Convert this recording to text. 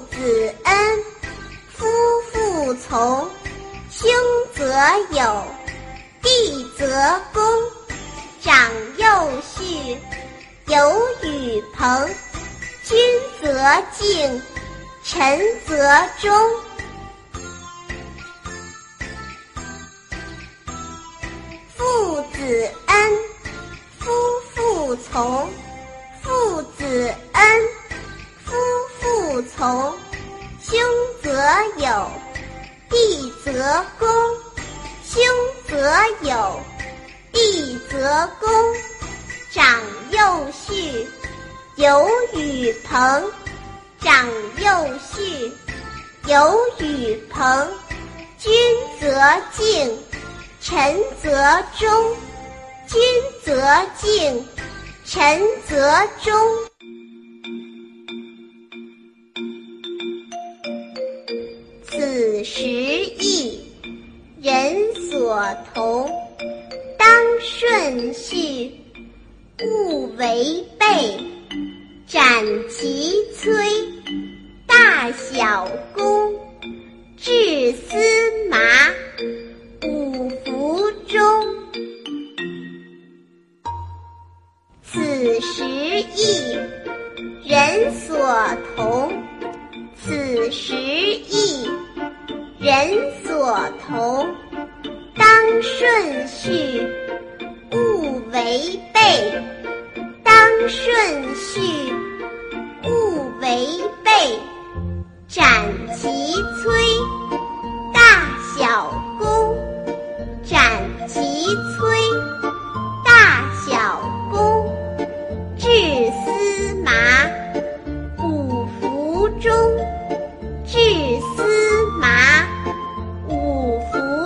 子恩，夫妇从。兄则友，弟则恭。长幼序，友与朋。君则敬，臣则忠。父子恩，夫妇从。兄则友，弟则恭。兄则友，弟则恭。长幼序，友与朋。长幼序，友与朋。君则敬，臣则忠。君则敬。臣则忠。时异，人所同。当顺序，勿违背。斩其崔，大小功。至司马，五服中。此时异，人所同。当顺序，勿违背。当顺序，勿违背。斩其崔，大小功。斩其崔，